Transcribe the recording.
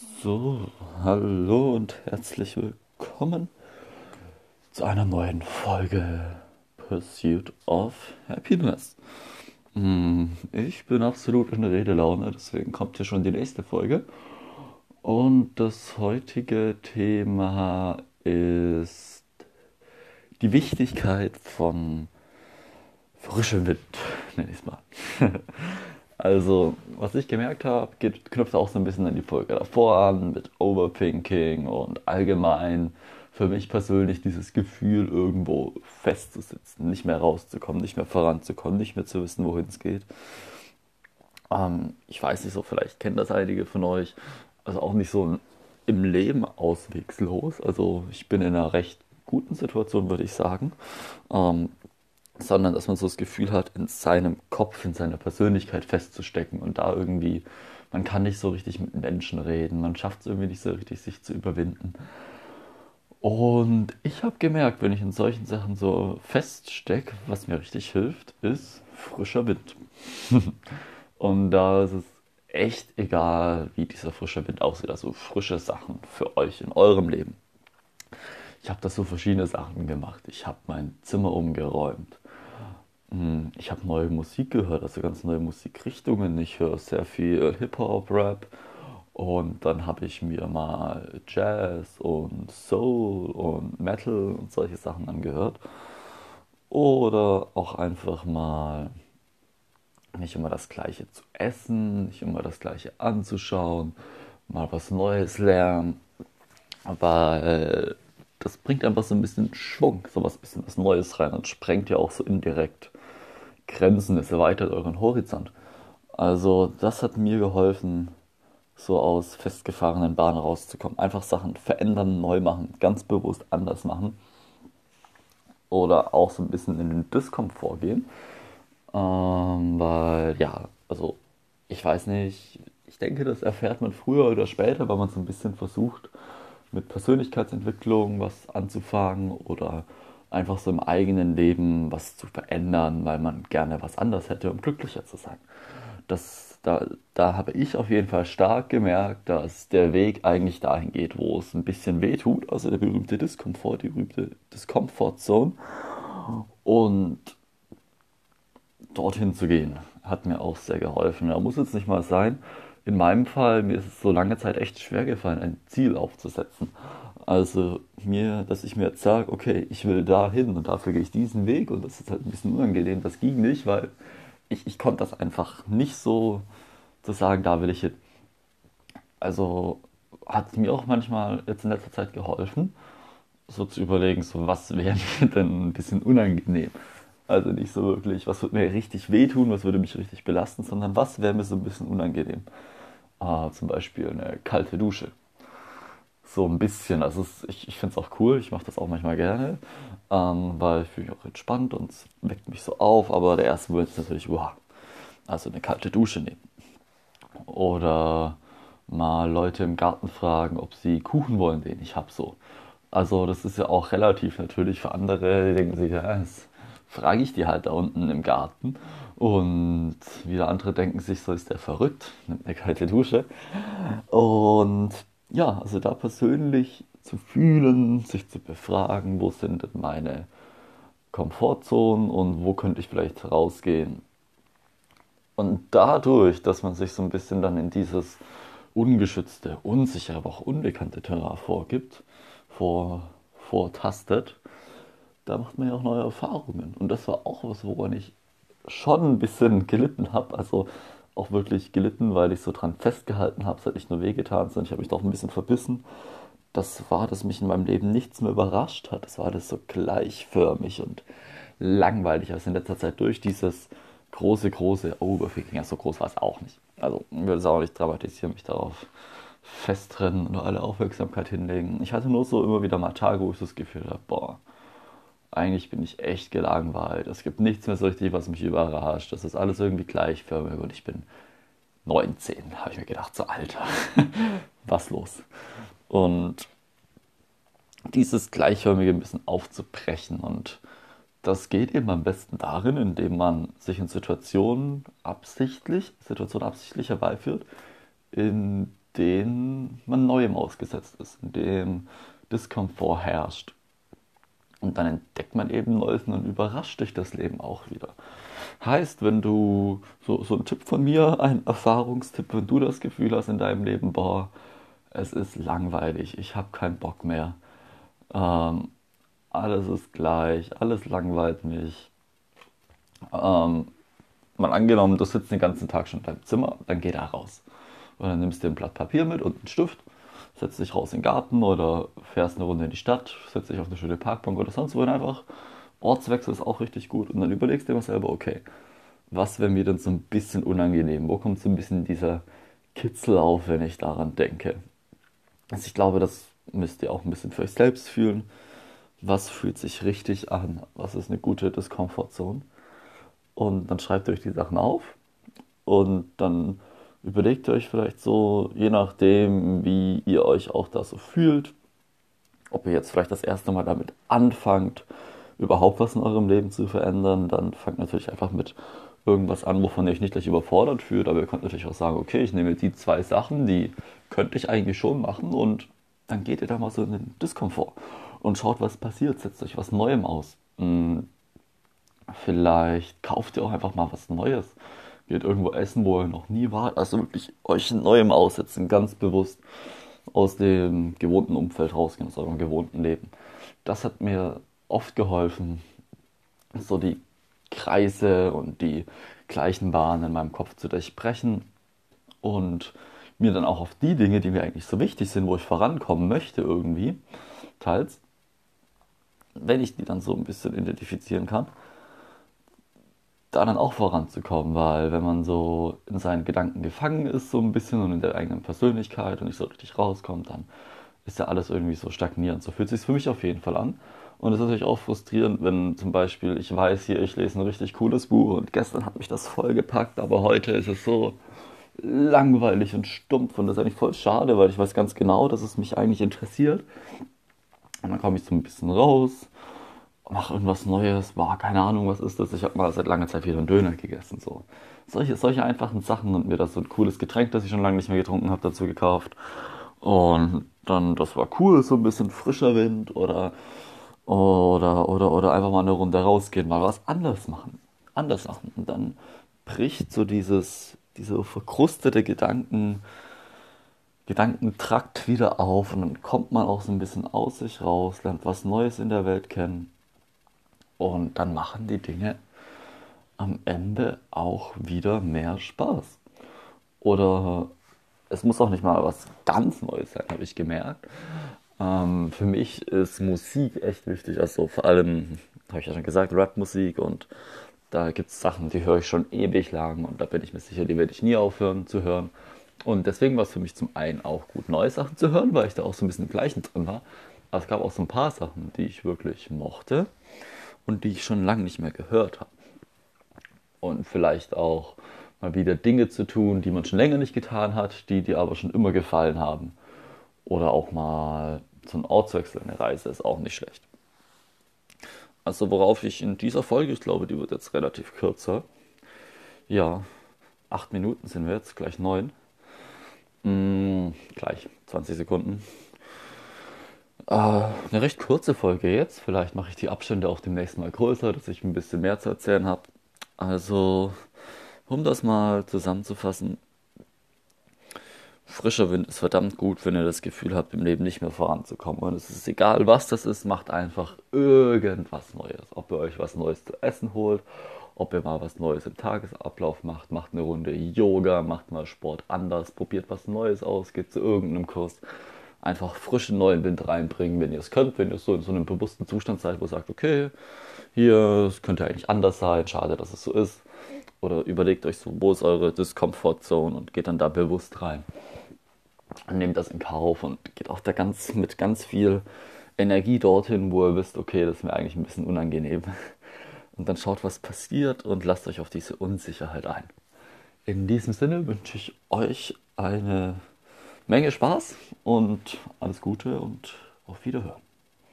So, hallo und herzlich willkommen zu einer neuen Folge Pursuit of Happiness. Hm, Ich bin absolut in Redelaune, deswegen kommt hier schon die nächste Folge. Und das heutige Thema ist die Wichtigkeit von frischem Wind, nenne ich es mal. Also, was ich gemerkt habe, knüpft auch so ein bisschen an die Folge davor an mit Overthinking und allgemein für mich persönlich dieses Gefühl, irgendwo festzusitzen, nicht mehr rauszukommen, nicht mehr voranzukommen, nicht mehr zu wissen, wohin es geht. Ähm, ich weiß nicht so, vielleicht kennen das einige von euch. Also auch nicht so im Leben auswegslos. Also ich bin in einer recht guten Situation, würde ich sagen. Ähm, sondern dass man so das Gefühl hat, in seinem Kopf, in seiner Persönlichkeit festzustecken und da irgendwie, man kann nicht so richtig mit Menschen reden, man schafft es irgendwie nicht so richtig, sich zu überwinden. Und ich habe gemerkt, wenn ich in solchen Sachen so feststecke, was mir richtig hilft, ist frischer Wind. und da ist es echt egal, wie dieser frische Wind aussieht, also frische Sachen für euch in eurem Leben. Ich habe da so verschiedene Sachen gemacht. Ich habe mein Zimmer umgeräumt. Hm, Ich habe neue Musik gehört, also ganz neue Musikrichtungen. Ich höre sehr viel Hip-Hop, Rap und dann habe ich mir mal Jazz und Soul und Metal und solche Sachen angehört. Oder auch einfach mal nicht immer das Gleiche zu essen, nicht immer das Gleiche anzuschauen, mal was Neues lernen. Weil das bringt einfach so ein bisschen Schwung, so was bisschen was Neues rein und sprengt ja auch so indirekt Grenzen, es erweitert euren Horizont. Also das hat mir geholfen, so aus festgefahrenen Bahnen rauszukommen. Einfach Sachen verändern, neu machen, ganz bewusst anders machen. Oder auch so ein bisschen in den Diskomfort gehen. Ähm, weil, ja, also ich weiß nicht, ich denke, das erfährt man früher oder später, weil man so ein bisschen versucht, mit Persönlichkeitsentwicklung was anzufangen oder einfach so im eigenen Leben was zu verändern, weil man gerne was anders hätte, um glücklicher zu sein. Das, da, da habe ich auf jeden Fall stark gemerkt, dass der Weg eigentlich dahin geht, wo es ein bisschen weh tut, also der berühmte Diskomfort, die berühmte Discomfort Zone. Und dorthin zu gehen, hat mir auch sehr geholfen. Da muss jetzt nicht mal sein. In meinem Fall, mir ist es so lange Zeit echt schwer gefallen, ein Ziel aufzusetzen. Also mir, dass ich mir jetzt sage, okay, ich will da hin und dafür gehe ich diesen Weg und das ist halt ein bisschen unangenehm. Das ging nicht, weil ich, ich konnte das einfach nicht so zu sagen, da will ich hin. Also hat mir auch manchmal jetzt in letzter Zeit geholfen, so zu überlegen, so was wäre mir denn ein bisschen unangenehm. Also nicht so wirklich, was würde mir richtig wehtun, was würde mich richtig belasten, sondern was wäre mir so ein bisschen unangenehm. Ah, zum Beispiel eine kalte Dusche. So ein bisschen, also es, ich, ich finde es auch cool, ich mache das auch manchmal gerne, ähm, weil ich fühle mich auch entspannt und es weckt mich so auf, aber der erste Moment ist natürlich, wow, also eine kalte Dusche nehmen. Oder mal Leute im Garten fragen, ob sie Kuchen wollen, den ich habe so. Also das ist ja auch relativ natürlich für andere, die denken sich, ja, das frage ich die halt da unten im Garten. Und wieder andere denken sich, so ist der verrückt, nimmt eine kalte Dusche. Und ja, also da persönlich zu fühlen, sich zu befragen, wo sind denn meine Komfortzonen und wo könnte ich vielleicht rausgehen. Und dadurch, dass man sich so ein bisschen dann in dieses ungeschützte, unsichere, aber auch unbekannte Terrain vorgibt, vor, vortastet, da macht man ja auch neue Erfahrungen. Und das war auch was, woran ich schon ein bisschen gelitten habe. Also auch wirklich gelitten, weil ich so dran festgehalten habe. Es hat nicht nur wehgetan, sondern ich habe mich doch ein bisschen verbissen. Das war, dass mich in meinem Leben nichts mehr überrascht hat. Das war alles so gleichförmig und langweilig. Also in letzter Zeit durch dieses große, große Overthinking. Ja, so groß war es auch nicht. Also ich würde es auch nicht dramatisieren, mich darauf festrennen und alle Aufmerksamkeit hinlegen. Ich hatte nur so immer wieder mal Tage, wo ich das Gefühl habe, boah, eigentlich bin ich echt gelangweilt. Es gibt nichts mehr so richtig, was mich überrascht. Das ist alles irgendwie gleichförmig und ich bin 19, habe ich mir gedacht, so Alter, was los? Und dieses Gleichförmige ein bisschen aufzubrechen und das geht eben am besten darin, indem man sich in Situationen absichtlich, Situationen absichtlich herbeiführt, in denen man Neuem ausgesetzt ist, in dem Diskomfort herrscht. Und dann entdeckt man eben Neues und überrascht dich das Leben auch wieder. Heißt, wenn du, so, so ein Tipp von mir, ein Erfahrungstipp, wenn du das Gefühl hast in deinem Leben, boah, es ist langweilig, ich habe keinen Bock mehr, ähm, alles ist gleich, alles langweilt mich. Ähm, mal angenommen, du sitzt den ganzen Tag schon in deinem Zimmer, dann geh da raus. Und dann nimmst du ein Blatt Papier mit und einen Stift, setzt dich raus in den Garten oder fährst eine Runde in die Stadt, setzt dich auf eine schöne Parkbank oder sonst wo und einfach Ortswechsel ist auch richtig gut. Und dann überlegst du dir mal selber, okay, was wäre mir denn so ein bisschen unangenehm? Wo kommt so ein bisschen dieser Kitzel auf, wenn ich daran denke? Also ich glaube, das müsst ihr auch ein bisschen für euch selbst fühlen. Was fühlt sich richtig an? Was ist eine gute Discomfortzone? Und dann schreibt ihr euch die Sachen auf und dann überlegt euch vielleicht so, je nachdem, wie ihr euch auch da so fühlt, ob ihr jetzt vielleicht das erste Mal damit anfangt, überhaupt was in eurem Leben zu verändern, dann fangt natürlich einfach mit irgendwas an, wovon ihr euch nicht gleich überfordert fühlt, aber ihr könnt natürlich auch sagen, okay, ich nehme die zwei Sachen, die könnte ich eigentlich schon machen und dann geht ihr da mal so in den Diskomfort und schaut, was passiert, setzt euch was Neuem aus. Hm, vielleicht kauft ihr auch einfach mal was Neues, geht irgendwo essen, wo ihr noch nie wart, also wirklich euch Neuem aussetzen, ganz bewusst aus dem gewohnten Umfeld rausgehen, aus eurem gewohnten Leben. Das hat mir oft geholfen, so die Kreise und die gleichen Bahnen in meinem Kopf zu durchbrechen und mir dann auch auf die Dinge, die mir eigentlich so wichtig sind, wo ich vorankommen möchte irgendwie, teils, wenn ich die dann so ein bisschen identifizieren kann, da dann auch voranzukommen, weil wenn man so in seinen Gedanken gefangen ist, so ein bisschen und in der eigenen Persönlichkeit und nicht so richtig rauskommt, dann ist ja alles irgendwie so stagnierend. So fühlt es sich für mich auf jeden Fall an. Und es ist natürlich auch frustrierend, wenn zum Beispiel ich weiß hier, ich lese ein richtig cooles Buch und gestern hat mich das voll gepackt, aber heute ist es so langweilig und stumpf und das ist eigentlich voll schade, weil ich weiß ganz genau, dass es mich eigentlich interessiert. Und dann komme ich so ein bisschen raus, mache irgendwas Neues, war keine Ahnung, was ist das. Ich habe mal seit langer Zeit wieder einen Döner gegessen. So. Solche, solche einfachen Sachen und mir das so ein cooles Getränk, das ich schon lange nicht mehr getrunken habe, dazu gekauft. Und dann, das war cool, so ein bisschen frischer Wind oder oder, oder, oder einfach mal eine Runde rausgehen, mal was anders machen. Anders machen. Und dann bricht so dieses, diese verkrustete Gedanken, Gedankentrakt wieder auf und dann kommt man auch so ein bisschen aus sich raus, lernt was Neues in der Welt kennen und dann machen die Dinge am Ende auch wieder mehr Spaß. Oder es muss auch nicht mal was ganz Neues sein, habe ich gemerkt. Ähm, für mich ist Musik echt wichtig. Also vor allem, habe ich ja schon gesagt, Rapmusik und da gibt es Sachen, die höre ich schon ewig lang und da bin ich mir sicher, die werde ich nie aufhören zu hören. Und deswegen war es für mich zum einen auch gut, neue Sachen zu hören, weil ich da auch so ein bisschen im Gleichen drin war. Aber es gab auch so ein paar Sachen, die ich wirklich mochte und die ich schon lange nicht mehr gehört habe. Und vielleicht auch mal wieder Dinge zu tun, die man schon länger nicht getan hat, die dir aber schon immer gefallen haben. Oder auch mal so ein Ortswechsel, eine Reise ist auch nicht schlecht. Also worauf ich in dieser Folge, ich glaube, die wird jetzt relativ kürzer. Ja, acht Minuten sind wir jetzt, gleich neun. Hm, gleich 20 Sekunden. Äh, eine recht kurze Folge jetzt. Vielleicht mache ich die Abstände auch demnächst mal größer, dass ich ein bisschen mehr zu erzählen habe. Also, um das mal zusammenzufassen, frischer Wind ist verdammt gut, wenn ihr das Gefühl habt, im Leben nicht mehr voranzukommen. Und es ist egal, was das ist, macht einfach irgendwas Neues. Ob ihr euch was Neues zu essen holt, ob ihr mal was Neues im Tagesablauf macht, macht eine Runde Yoga, macht mal Sport anders, probiert was Neues aus, geht zu irgendeinem Kurs. Einfach frischen neuen Wind reinbringen, wenn ihr es könnt, wenn ihr so in so einem bewussten Zustand seid, wo ihr sagt, okay, hier, es könnte eigentlich anders sein, schade, dass es so ist. Oder überlegt euch so, wo ist eure Discomfort Zone und geht dann da bewusst rein nehmt das in Kauf und geht auch da ganz mit ganz viel Energie dorthin, wo ihr wisst, okay, das ist mir eigentlich ein bisschen unangenehm. Und dann schaut, was passiert und lasst euch auf diese Unsicherheit ein. In diesem Sinne wünsche ich euch eine Menge Spaß und alles Gute und auf Wiederhören.